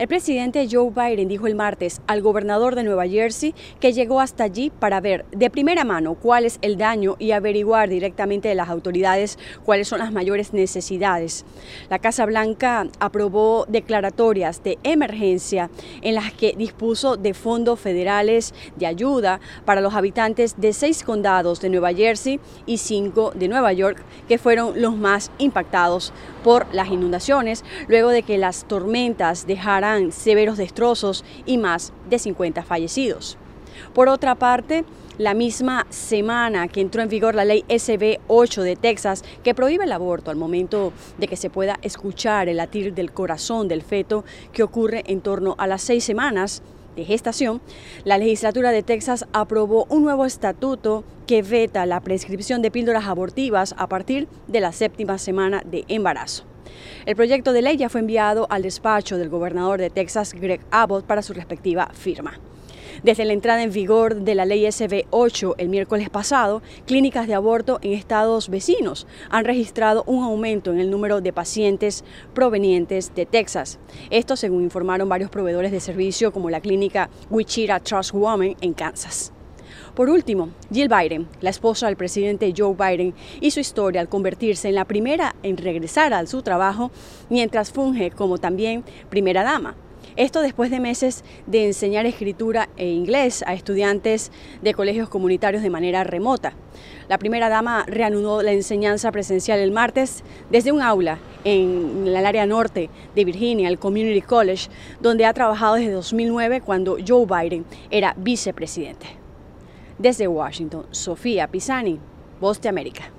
El presidente Joe Biden dijo el martes al gobernador de Nueva Jersey que llegó hasta allí para ver de primera mano cuál es el daño y averiguar directamente de las autoridades cuáles son las mayores necesidades. La Casa Blanca aprobó declaratorias de emergencia en las que dispuso de fondos federales de ayuda para los habitantes de seis condados de Nueva Jersey y cinco de Nueva York, que fueron los más impactados por las inundaciones, luego de que las tormentas dejaran severos destrozos y más de 50 fallecidos. Por otra parte, la misma semana que entró en vigor la ley SB 8 de Texas, que prohíbe el aborto al momento de que se pueda escuchar el latir del corazón del feto que ocurre en torno a las seis semanas de gestación, la legislatura de Texas aprobó un nuevo estatuto que veta la prescripción de píldoras abortivas a partir de la séptima semana de embarazo. El proyecto de ley ya fue enviado al despacho del gobernador de Texas, Greg Abbott, para su respectiva firma. Desde la entrada en vigor de la ley SB 8 el miércoles pasado, clínicas de aborto en estados vecinos han registrado un aumento en el número de pacientes provenientes de Texas. Esto según informaron varios proveedores de servicio como la clínica Wichita Trust Woman en Kansas. Por último, Jill Biden, la esposa del presidente Joe Biden, hizo historia al convertirse en la primera en regresar a su trabajo mientras funge como también primera dama. Esto después de meses de enseñar escritura e inglés a estudiantes de colegios comunitarios de manera remota. La primera dama reanudó la enseñanza presencial el martes desde un aula en el área norte de Virginia, el Community College, donde ha trabajado desde 2009 cuando Joe Biden era vicepresidente. Desde Washington, Sofía Pisani, Voz de América.